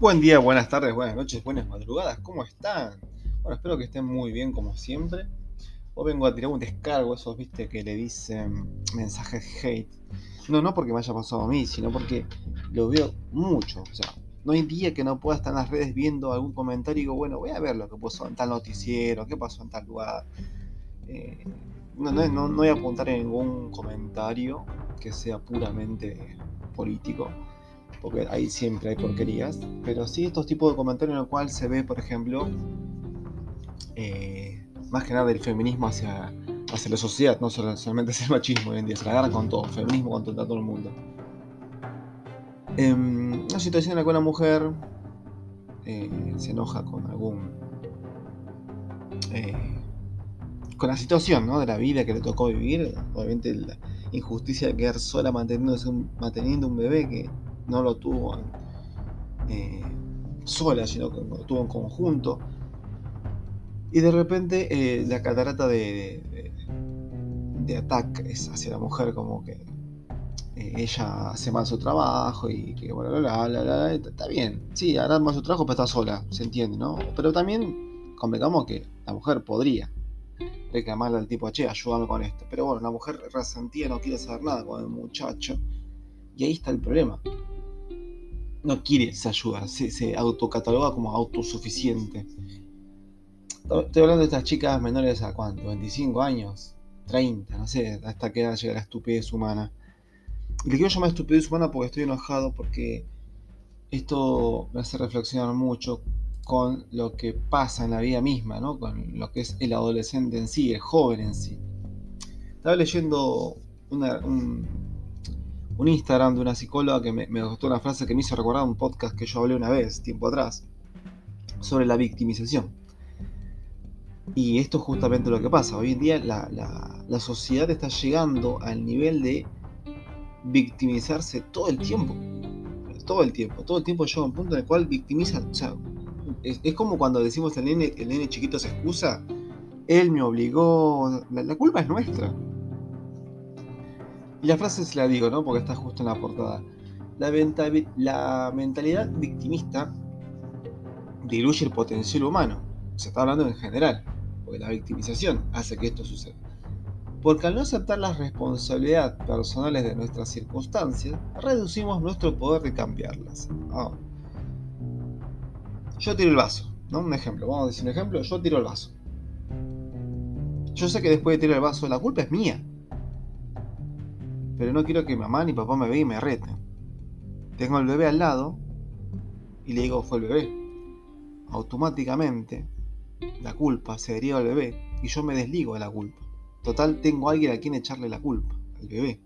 Buen día, buenas tardes, buenas noches, buenas madrugadas, ¿cómo están? Bueno, espero que estén muy bien como siempre. Hoy vengo a tirar un descargo, esos viste que le dicen mensajes hate. No, no porque me haya pasado a mí, sino porque lo veo mucho. O sea, no hay día que no pueda estar en las redes viendo algún comentario y digo, bueno, voy a ver lo que pasó en tal noticiero, qué pasó en tal lugar. Eh, no, no, no voy a apuntar en ningún comentario que sea puramente político porque ahí siempre hay porquerías, pero sí estos tipos de comentarios en los cuales se ve, por ejemplo, eh, más que nada el feminismo hacia, hacia la sociedad, no solamente es el machismo hoy en día, se la agarran con todo, feminismo contra todo el mundo. Em, una situación en la cual una mujer eh, se enoja con algún... Eh, con la situación ¿no? de la vida que le tocó vivir, obviamente la injusticia de quedar sola manteniendo manteniendo un bebé que no lo tuvo eh, sola, sino que lo tuvo en conjunto. Y de repente eh, la catarata de, ataque es hacia la mujer, como que eh, ella hace mal su trabajo y que bueno, la, la, la, está bien, sí, hará mal su trabajo, pero está sola, se entiende, ¿no? Pero también convengamos que la mujer podría reclamarle al tipo, che, ayúdame con esto. Pero bueno, la mujer resentía, no quiere saber nada con el muchacho. Y ahí está el problema no quiere esa ayuda, se, autocataloga como autosuficiente. Estoy hablando de estas chicas menores a cuánto, 25 años, 30, no sé, hasta que llega la estupidez humana. Y le quiero llamar estupidez humana porque estoy enojado, porque esto me hace reflexionar mucho con lo que pasa en la vida misma, ¿no? con lo que es el adolescente en sí, el joven en sí. Estaba leyendo una, un, un Instagram de una psicóloga que me, gustó una frase que me hizo recordar un podcast que yo hablé una vez, tiempo atrás, sobre la victimización. Y esto es justamente lo que pasa. Hoy en día la, sociedad está llegando al nivel de victimizarse todo el tiempo. Todo el tiempo. Todo el tiempo llega a un punto en el cual victimiza. Es, como cuando decimos el nene, el nene chiquito se excusa. Él me obligó. la culpa es nuestra. Y la frase se la digo, ¿no? Porque está justo en la portada. La, mentalidad victimista diluye el potencial humano. Se está hablando en general, porque la victimización hace que esto suceda. Porque al no aceptar las responsabilidades personales de nuestras circunstancias, reducimos nuestro poder de cambiarlas. Ah. Yo tiro el vaso, ¿no? Un ejemplo, vamos a decir un ejemplo, yo tiro el vaso. Yo sé que después de tirar el vaso, la culpa es mía pero no quiero que mamá ni papá me vean y me reten. Tengo al bebé al lado y le digo fue el bebé. Automáticamente la culpa se deriva al bebé y yo me desligo de la culpa. Total, tengo a alguien a quien echarle la culpa, al bebé.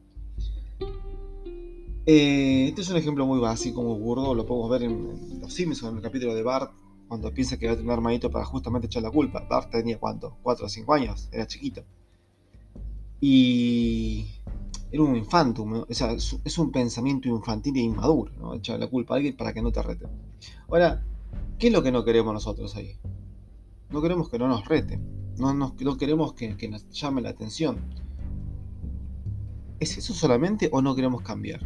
Eh, este es un ejemplo muy básico, muy burdo, lo podemos ver en, Los Simpsons, en el capítulo de Bart, cuando piensa que va a tener un hermanito para justamente echar la culpa. Bart tenía cuánto, 4 o 5 años, era chiquito. Y era un infantum, o sea, es un pensamiento infantil e inmaduro, ¿no? Echar la culpa a alguien para que no te reten. Ahora, ¿qué es lo que no queremos nosotros ahí? No queremos que no nos reten, no, no queremos que, que nos llame la atención. ¿Es eso solamente o no queremos cambiar?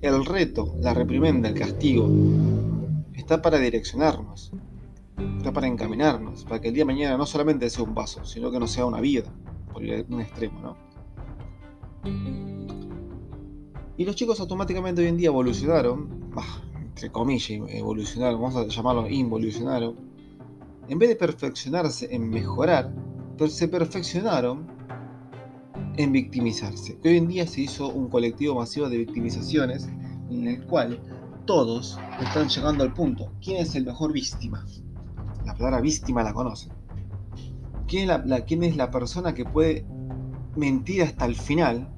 El reto, la reprimenda, el castigo, está para direccionarnos, está para encaminarnos, para que el día de mañana no solamente sea un paso, sino que no sea una vida, por un extremo, ¿no? Y los chicos automáticamente hoy en día evolucionaron, entre comillas, evolucionaron, vamos a llamarlo involucionaron. En vez de perfeccionarse en mejorar, se perfeccionaron en victimizarse. Hoy en día se hizo un colectivo masivo de victimizaciones en el cual todos están llegando al punto. ¿Quién es el mejor víctima? La palabra víctima la conocen. ¿Quién es la, quién es la persona que puede mentir hasta el final?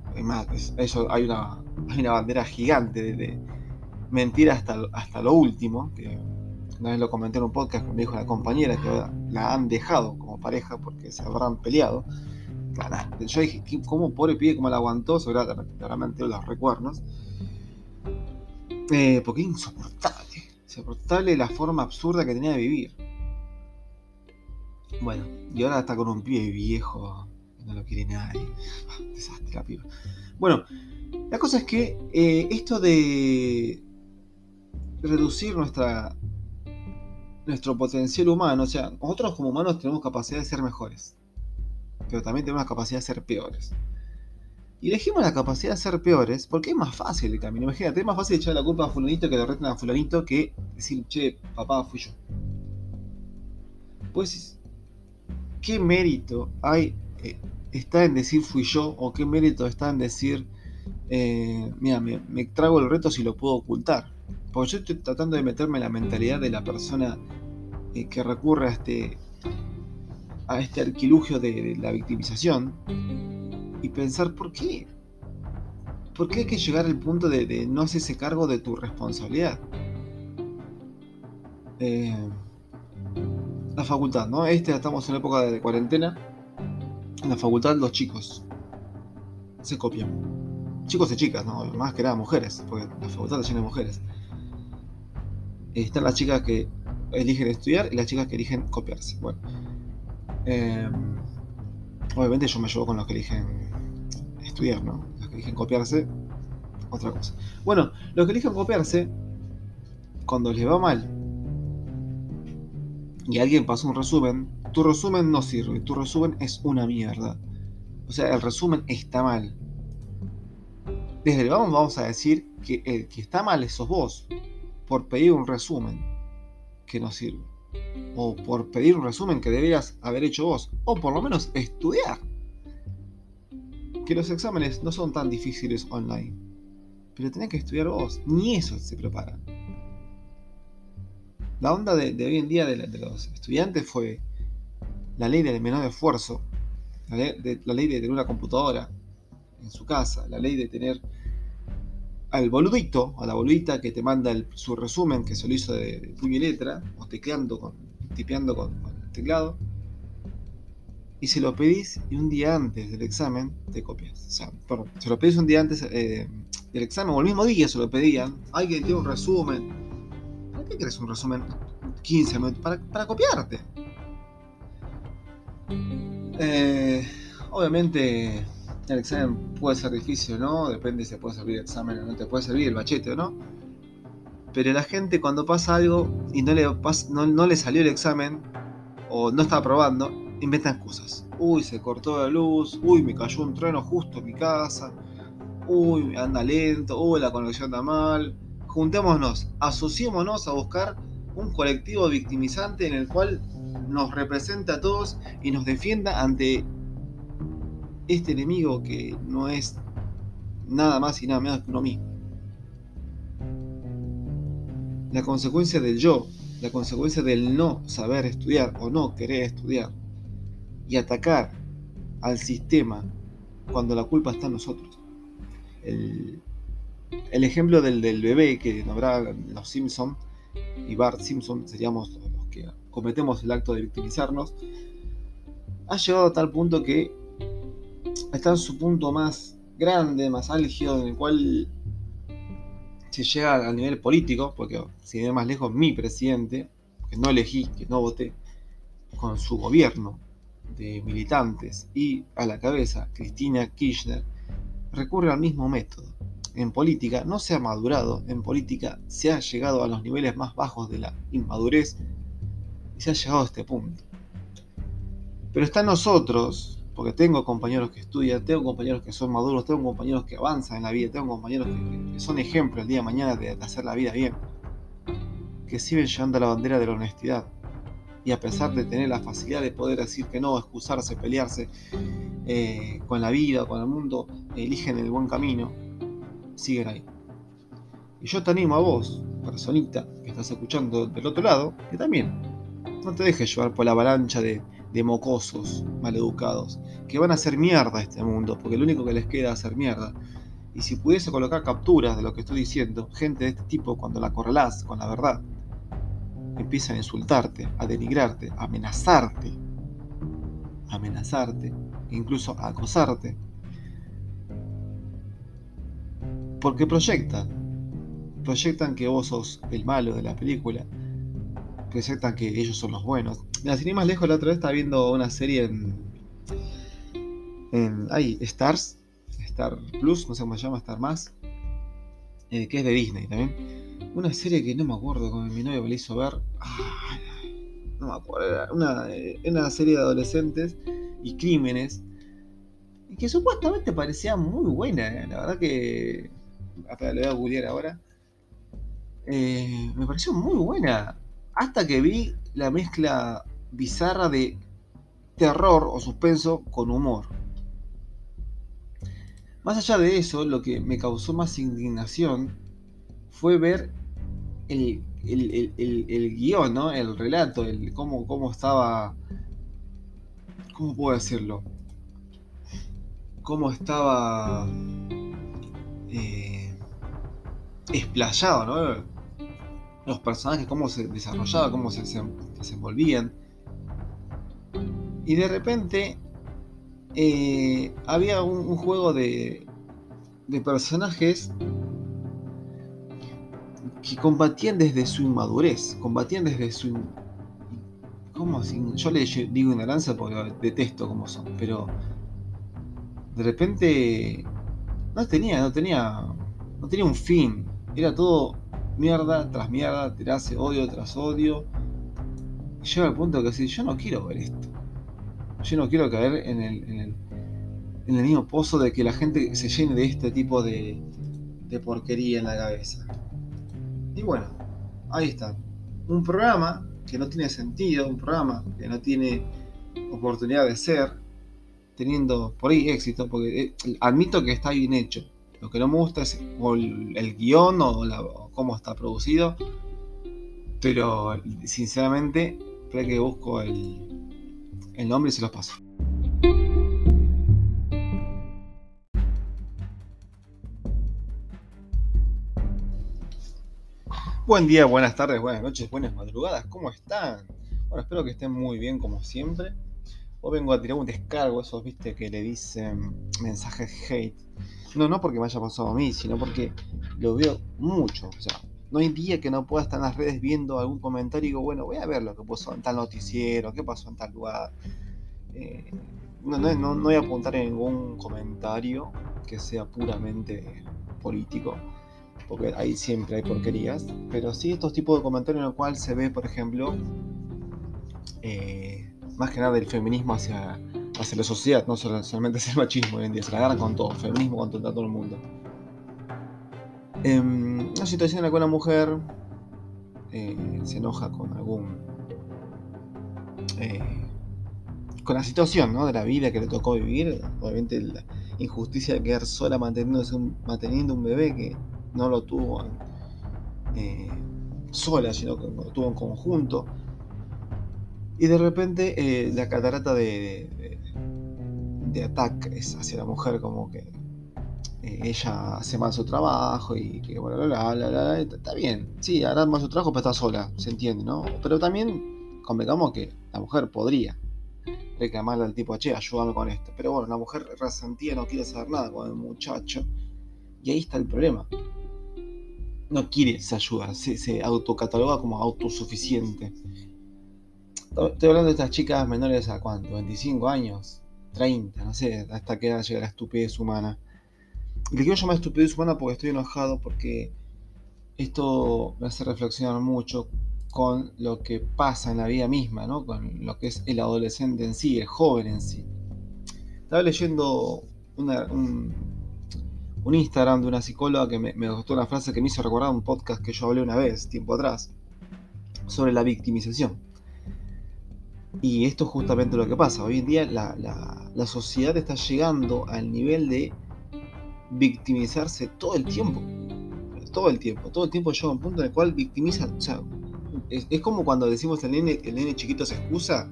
Es eso hay una, hay una bandera gigante de, mentir hasta, hasta lo último, que una vez lo comenté en un podcast me dijo la compañera que la han dejado como pareja porque se habrán peleado. Yo dije, ¿cómo pobre pie, cómo la aguantó? Seguramente los recuerdos. Eh, porque insoportable. Insoportable la forma absurda que tenía de vivir. Bueno, y ahora está con un pie viejo. No lo quiere nadie. Desastre la piba. Bueno, la cosa es que eh, esto de reducir nuestra, nuestro potencial humano. O sea, nosotros como humanos tenemos capacidad de ser mejores, pero también tenemos la capacidad de ser peores. Y elegimos la capacidad de ser peores porque es más fácil el camino. Imagínate, es más fácil echar la culpa a fulanito que le reten a fulanito que decir, che, papá, fui yo. Pues, ¿qué mérito hay, está en decir fui yo? ¿O qué mérito está en decir, eh, mira, me, trago el reto si lo puedo ocultar? Porque yo estoy tratando de meterme en la mentalidad de la persona eh, que recurre a este, a este arquilugio de la victimización y pensar por qué. ¿Por qué hay que llegar al punto de, no hacerse cargo de tu responsabilidad? Eh, la facultad, ¿no? Este estamos en época de cuarentena. En la facultad los chicos se copian. Chicos y chicas, ¿no? Más que nada mujeres, porque la facultad está llena de mujeres. Están las chicas que eligen estudiar y las chicas que eligen copiarse. Bueno. Eh, obviamente yo me llevo con los que eligen estudiar, ¿no? Los que eligen copiarse, otra cosa. Bueno, los que eligen copiarse, cuando les va mal y alguien pasa un resumen, tu resumen no sirve, tu resumen es una mierda. O sea, el resumen está mal. Desde el vamos a decir que el que está mal sos vos, por pedir un resumen que no sirve. O por pedir un resumen que deberías haber hecho vos. O por lo menos estudiar que los exámenes no son tan difíciles online. Pero tenés que estudiar vos. Ni eso se prepara. La onda de, hoy en día de, los estudiantes fue la ley del menor esfuerzo. La ley, de, la de tener una computadora en su casa. La ley de tener al boludito, a la boludita que te manda su resumen que se lo hizo de, puño y letra, o tecleando con, tipeando con el teclado y se lo pedís y un día antes del examen te copias. O sea, perdón, se lo pedís un día antes eh, del examen o el mismo día se lo pedían. Alguien tiene un resumen. ¿Para qué querés un resumen 15 minutos? Para, copiarte. Eh, obviamente el examen puede ser difícil o no, depende si te puede servir el examen o no te puede servir el bachete o no. Pero la gente cuando pasa algo y no le, no, le salió el examen o no está aprobando, inventan excusas. Uy, se cortó la luz, uy, me cayó un trueno justo en mi casa, uy, anda lento, uy, la conexión anda mal. Juntémonos, asociémonos a buscar un colectivo victimizante en el cual nos represente a todos y nos defienda ante este enemigo que no es nada más y nada menos que uno mismo. La consecuencia del yo, la consecuencia del no saber estudiar o no querer estudiar, y atacar al sistema cuando la culpa está en nosotros. El, ejemplo del, bebé que nombraban los Simpson y Bart Simpson seríamos que cometemos el acto de victimizarnos, ha llegado a tal punto que está en su punto más grande, más álgido, en el cual se llega al nivel político, porque si de más lejos mi presidente, que no elegí, que no voté, con su gobierno, de militantes y a la cabeza Cristina Kirchner recurre al mismo método. En política no se ha madurado, en política se ha llegado a los niveles más bajos de la inmadurez y se ha llegado a este punto. Pero está nosotros, porque tengo compañeros que estudian, tengo compañeros que son maduros, tengo compañeros que avanzan en la vida, tengo compañeros que, son ejemplos el día de mañana de, de hacer la vida bien, que siguen llevando la bandera de la honestidad, y a pesar de tener la facilidad de poder decir que no, excusarse, pelearse eh, con la vida, con el mundo, eligen el buen camino, siguen ahí. Y yo te animo a vos, personita que estás escuchando del otro lado, que también no te dejes llevar por la avalancha de, de mocosos maleducados, que van a hacer mierda a este mundo, porque lo único que les queda es hacer mierda. Y si pudiese colocar capturas de lo que estoy diciendo, gente de este tipo, cuando la correlás con la verdad, empiezan a insultarte, a denigrarte, a amenazarte, a amenazarte, incluso a acosarte. Porque proyectan, proyectan que vos sos el malo de la película, proyectan que ellos son los buenos. Mira, sin ir más lejos, la otra vez estaba viendo una serie en. en. Ay, Stars, Star Plus, no sé cómo se llama, Star Más. eh, que es de Disney también. Una serie que no me acuerdo con mi novio me la hizo ver. no me acuerdo, era una, una serie de adolescentes y crímenes. Que supuestamente parecía muy buena, eh, la verdad que. Hasta le voy a googlear ahora. Eh, me pareció muy buena. Hasta que vi la mezcla bizarra de terror o suspenso con humor. Más allá de eso, lo que me causó más indignación fue ver el, guion, ¿no? el relato, el cómo, cómo estaba. ¿Cómo puedo decirlo? Cómo estaba. Eh, explayado, ¿no? Los personajes, cómo se desarrollaban, cómo se, se desenvolvían. Y de repente eh, había un, juego de, de personajes que combatían desde su inmadurez, combatían desde su... ¿Cómo? Yo le digo ignorancia porque detesto cómo son, pero de repente no tenía, no tenía, no tenía un fin, era todo mierda tras mierda, tirarse odio tras odio. Y llega al punto que decir, yo no quiero ver esto. Yo no quiero caer en el, en el, en el mismo pozo de que la gente se llene de este tipo de, de porquería en la cabeza. Y bueno, ahí está. Un programa que no tiene sentido, un programa que no tiene oportunidad de ser, teniendo por ahí éxito, porque eh, admito que está bien hecho. Lo que no me gusta es el, guion o, cómo está producido, pero sinceramente, creo que busco el, el nombre y se los paso. Buen día, buenas tardes, buenas noches, buenas madrugadas, ¿cómo están? Bueno, espero que estén muy bien como siempre. Hoy vengo a tirar un descargo, esos viste que le dicen mensajes hate. No, no porque me haya pasado a mí, sino porque lo veo mucho. O sea, no hay día que no pueda estar en las redes viendo algún comentario y digo, bueno, voy a ver lo que pasó en tal noticiero, qué pasó en tal lugar. Eh, no, no, no, voy a apuntar en ningún comentario que sea puramente político, porque ahí siempre hay porquerías, pero sí estos tipos de comentarios en los cuales se ve, por ejemplo, eh, más que nada el feminismo hacia, hacia la sociedad, no solamente es el machismo hoy en día, se la agarran con todo, feminismo contra todo el mundo. En una situación en la cual una mujer eh, se enoja con algún. Eh, con la situación ¿no? de la vida que le tocó vivir, obviamente la injusticia de quedar sola manteniendo un, manteniendo un bebé que no lo tuvo eh, sola, sino que lo tuvo en conjunto. Y de repente la catarata de, de, de ataques hacia la mujer como que eh, ella hace mal su trabajo y que bueno, la, la, la, está bien, sí, hará mal su trabajo, pero está sola, se entiende, ¿no? Pero también convengamos que la mujer podría reclamarle al tipo, che, ayúdame con esto. Pero bueno, la mujer resentida no quiere saber nada con el muchacho. Y ahí está el problema. No quiere esa ayuda, se autocataloga como autosuficiente. Estoy hablando de estas chicas menores a cuánto, 25 años, 30, no sé, hasta que llega la estupidez humana le quiero llamar estupidez humana porque estoy enojado, porque esto me hace reflexionar mucho con lo que pasa en la vida misma, ¿no? con lo que es el adolescente en sí, el joven en sí. Estaba leyendo un, Instagram de una psicóloga que me, me, gustó una frase que me hizo recordar un podcast que yo hablé una vez, tiempo atrás, sobre la victimización. Y esto es justamente lo que pasa. Hoy en día la, la sociedad está llegando al nivel de victimizarse todo el tiempo. Todo el tiempo. Todo el tiempo llega un punto en el cual victimiza. O sea, es, como cuando decimos el nene, el nene chiquito se excusa.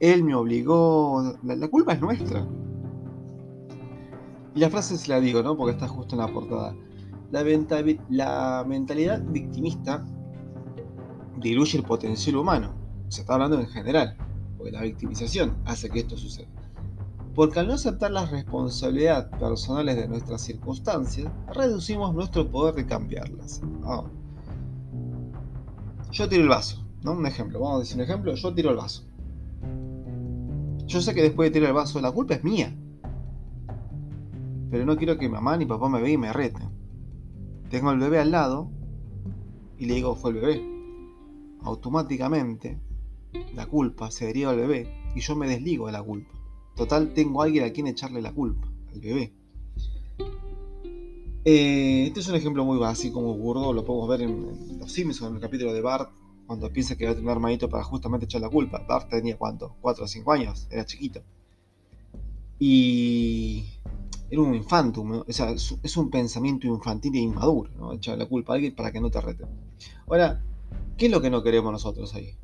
Él me obligó. La, culpa es nuestra. Y la frase se la digo, ¿no? Porque está justo en la portada. La, la mentalidad victimista diluye el potencial humano. Se está hablando en general. Porque la victimización hace que esto suceda. Porque al no aceptar las responsabilidades personales de nuestras circunstancias, reducimos nuestro poder de cambiarlas. Ah. Yo tiro el vaso, ¿no? Un ejemplo, vamos a decir un ejemplo, yo tiro el vaso. Yo sé que después de tirar el vaso la culpa es mía. Pero no quiero que mamá ni papá me vean y me reten. tengo el bebé al lado y le digo fue el bebé. Automáticamente la culpa se deriva al bebé y yo me desligo de la culpa. Total, tengo a alguien a quien echarle la culpa, al bebé. Eh, este es un ejemplo muy básico, muy burdo, lo podemos ver en, Los Simpsons, en el capítulo de Bart, cuando piensa que va a tener un hermanito para justamente echar la culpa. Bart tenía cuánto, 4 o 5 años, era chiquito. Y era un infantum, o sea, es un pensamiento infantil e inmaduro, ¿no? echar la culpa a alguien para que no te rete. Ahora, ¿qué es lo que no queremos nosotros ahí?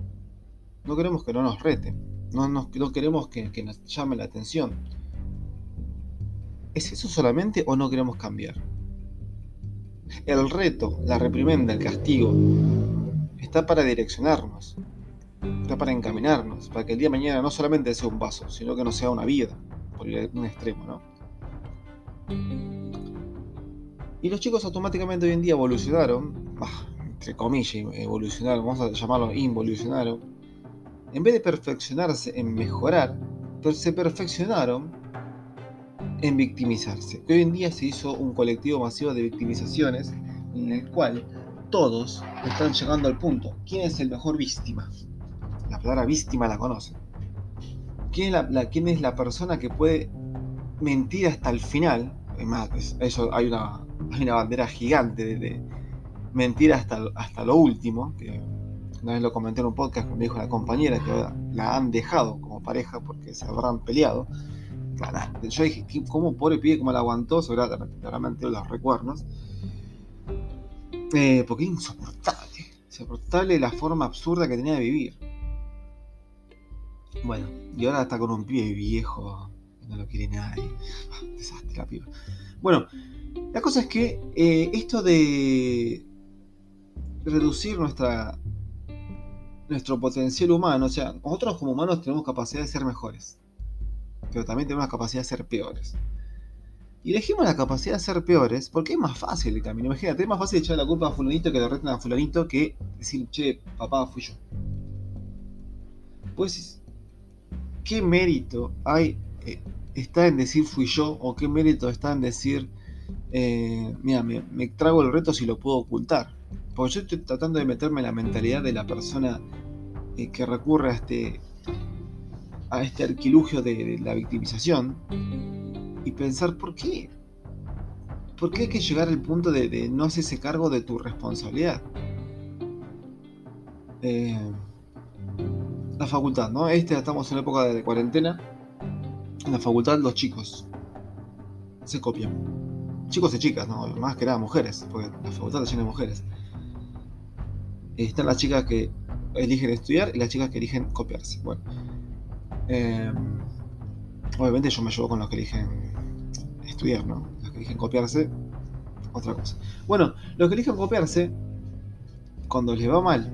No queremos que no nos rete, no, no queremos que, nos llame la atención. ¿Es eso solamente o no queremos cambiar? El reto, la reprimenda, el castigo, está para direccionarnos, está para encaminarnos, para que el día de mañana no solamente sea un vaso, sino que no sea una vida, por un extremo, ¿no? Y los chicos automáticamente hoy en día evolucionaron, entre comillas, evolucionaron, vamos a llamarlo involucionaron. En vez de perfeccionarse en mejorar, se perfeccionaron en victimizarse. hoy en día se hizo un colectivo masivo de victimizaciones en el cual todos están llegando al punto. ¿Quién es el mejor víctima? La palabra víctima la conocen. ¿Quién es la, persona que puede mentir hasta el final? Es más, eso hay una, bandera gigante de, mentir hasta, lo último. Una vez lo comenté en un podcast que me dijo la compañera que la han dejado como pareja porque se habrán peleado yo dije, ¿cómo pobre pibe, cómo la aguantó? Sobre claramente los recuerdos. Eh, porque insoportable. Insoportable la forma absurda que tenía de vivir. Bueno, y ahora está con un pibe viejo. No lo quiere nadie. Ah, desastre la piba. Bueno, la cosa es que eh, esto de reducir nuestra nuestro potencial humano, o sea, nosotros como humanos tenemos capacidad de ser mejores pero también tenemos la capacidad de ser peores. Y elegimos la capacidad de ser peores porque es más fácil el camino. Imagínate, es más fácil echar la culpa a fulanito que le reten a fulanito que decir, che, papá, fui yo. Pues, ¿qué mérito hay, eh, está en decir fui yo? ¿O qué mérito está en decir, eh, mira, me, trago el reto si lo puedo ocultar? Porque yo estoy tratando de meterme en la mentalidad de la persona eh, que recurre a este a este arquilugio de, la victimización y pensar por qué. ¿Por qué hay que llegar al punto de, no hacerse cargo de tu responsabilidad? Eh, la facultad, ¿no? Este estamos en la época de cuarentena. En la facultad los chicos se copian. Chicos y chicas, ¿no? Más que nada mujeres, porque la facultad está llena de mujeres. Están las chicas que eligen estudiar y las chicas que eligen copiarse. Bueno, Em, obviamente yo me llevo con los que eligen estudiar, ¿no? Los que eligen copiarse, otra cosa. Bueno, los que eligen copiarse, cuando les va mal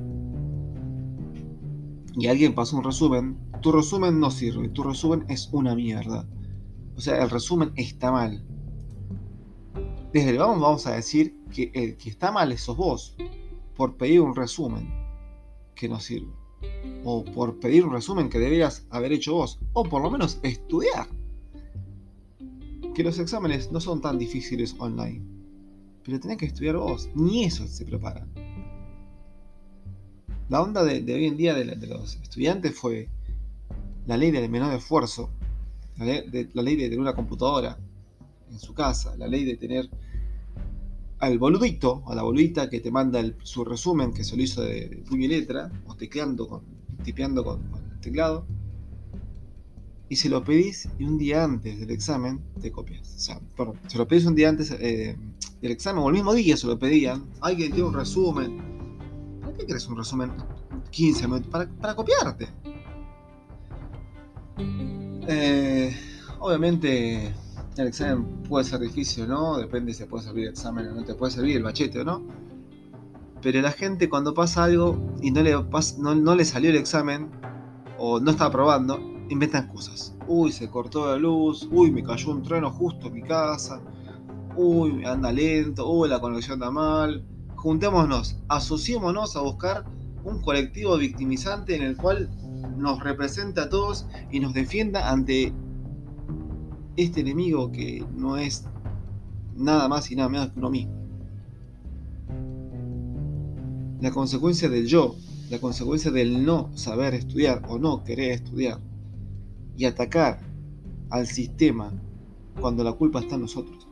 y alguien pasa un resumen, tu resumen no sirve, tu resumen es una mierda. O sea, el resumen está mal. Desde el vamos vamos a decir que el que está mal sos vos por pedir un resumen que no sirve o por pedir un resumen que deberías haber hecho vos, o por lo menos estudiar. Que los exámenes no son tan difíciles online, pero tenés que estudiar vos, ni eso se prepara. La onda de, hoy en día de, los estudiantes fue la ley del menor esfuerzo, la ley, de, la ley de tener una computadora en su casa, la ley de tener al boludito, a la boludita que te manda su resumen que se lo hizo de, puño y letra, o tecleando con, tipeando con, el teclado, y se lo pedís y un día antes del examen te copias. O sea, perdón, se lo pedís un día antes eh, del examen, o el mismo día se lo pedían, alguien tiene un resumen. ¿Para qué querés un resumen 15 minutos? Para, para copiarte. Eh, obviamente el examen puede ser difícil o no, depende si te puede servir el examen o no te puede servir el bachete o no. Pero la gente cuando pasa algo y no le, no, le salió el examen o no está aprobando, inventa excusas. Uy, se cortó la luz, uy, me cayó un trueno justo en mi casa, uy, anda lento, uy, la conexión anda mal. Juntémonos, asociémonos a buscar un colectivo victimizante en el cual nos represente a todos y nos defienda ante este enemigo que no es nada más y nada menos que uno mismo. la consecuencia del yo, la consecuencia del no saber estudiar o no querer estudiar y atacar al sistema cuando la culpa está en nosotros.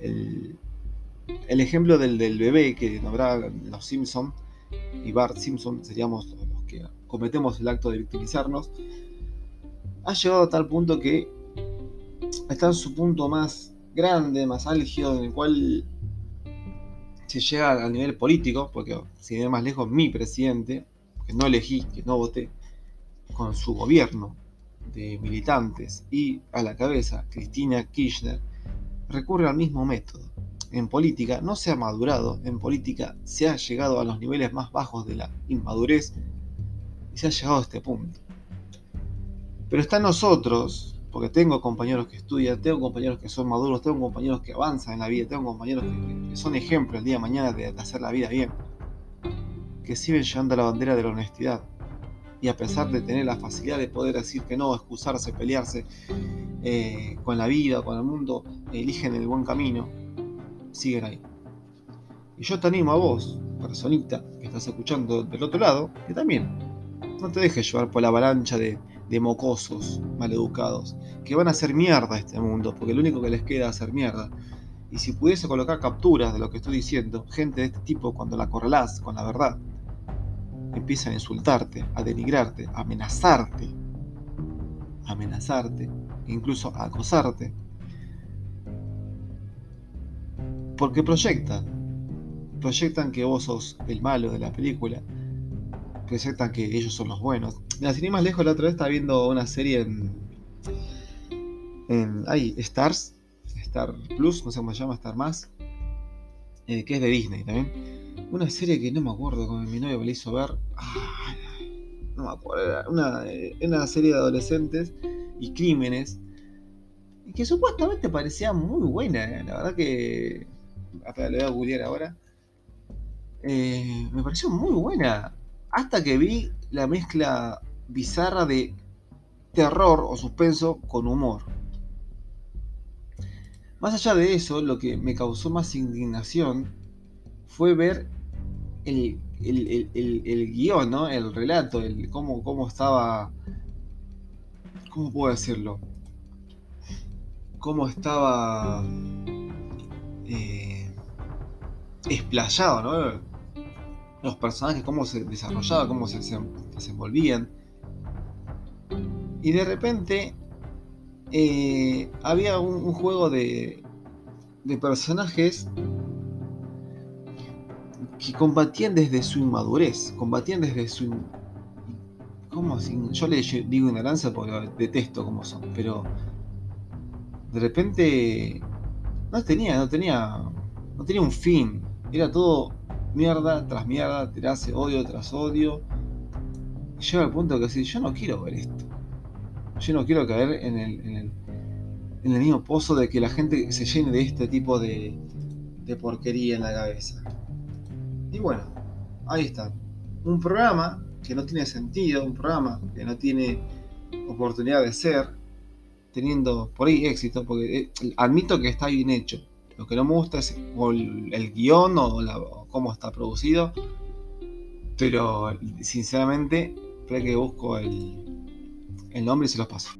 El, ejemplo del, del, bebé que nombraban los Simpson y Bart Simpson seríamos los que cometemos el acto de victimizarnos, ha llegado a tal punto que está en su punto más grande, más álgido, en el cual se llega al nivel político, porque si de más lejos mi presidente, que no elegí, que no voté, con su gobierno de militantes y a la cabeza Cristina Kirchner, recurre al mismo método. En política no se ha madurado, en política se ha llegado a los niveles más bajos de la inmadurez y se ha llegado a este punto. Pero está nosotros porque tengo compañeros que estudian, tengo compañeros que son maduros, tengo compañeros que avanzan en la vida, tengo compañeros que, son ejemplos el día de mañana de, hacer la vida bien, que siguen llevando la bandera de la honestidad. Y a pesar de tener la facilidad de poder decir que no, excusarse, pelearse eh, con la vida, con el mundo, eligen el buen camino, siguen ahí. Y yo te animo a vos, personita que estás escuchando del otro lado, que también no te dejes llevar por la avalancha de, de mocosos maleducados que van a hacer mierda este mundo, porque lo único que les queda es hacer mierda. Y si pudiese colocar capturas de lo que estoy diciendo, gente de este tipo, cuando la correlás con la verdad, empiezan a insultarte, a denigrarte, a amenazarte, a amenazarte, incluso a acosarte. Porque proyectan, proyectan que vos sos el malo de la película, proyectan que ellos son los buenos. Mira, sin ir más lejos, la otra vez estaba viendo una serie en. en. Ay, Stars. Star Plus, no sé cómo se llama, Star Más. Eh, que es de Disney también. Una serie que no me acuerdo cómo mi novio me la hizo ver. no me acuerdo. Era una, una serie de adolescentes y crímenes. Que supuestamente parecía muy buena. Eh. La verdad que. Hasta le voy a googlear ahora. Eh, me pareció muy buena. Hasta que vi la mezcla bizarra de terror o suspenso con humor. Más allá de eso, lo que me causó más indignación fue ver el, el, guion, ¿no? el relato, el cómo, cómo estaba. ¿Cómo puedo decirlo? Cómo estaba. Eh, explayado, ¿no? Los personajes, cómo se desarrollaba, cómo se desenvolvían. Y de repente eh, había un, juego de, de personajes que combatían desde su inmadurez, combatían desde su... ¿Cómo? Yo le digo ignorancia porque detesto cómo son, pero de repente no tenía, no tenía, no tenía un fin, era todo mierda tras mierda, tirarse odio tras odio. Llega al punto que decir, yo no quiero ver esto. Yo no quiero caer en el, en el, mismo pozo de que la gente se llene de este tipo de, de porquería en la cabeza. Y bueno, ahí está. Un programa que no tiene sentido, un programa que no tiene oportunidad de ser, teniendo por ahí éxito, porque eh, admito que está bien hecho. Lo que no me gusta es el, guion o, cómo está producido, pero sinceramente, creo que busco el, el nombre y se los paso.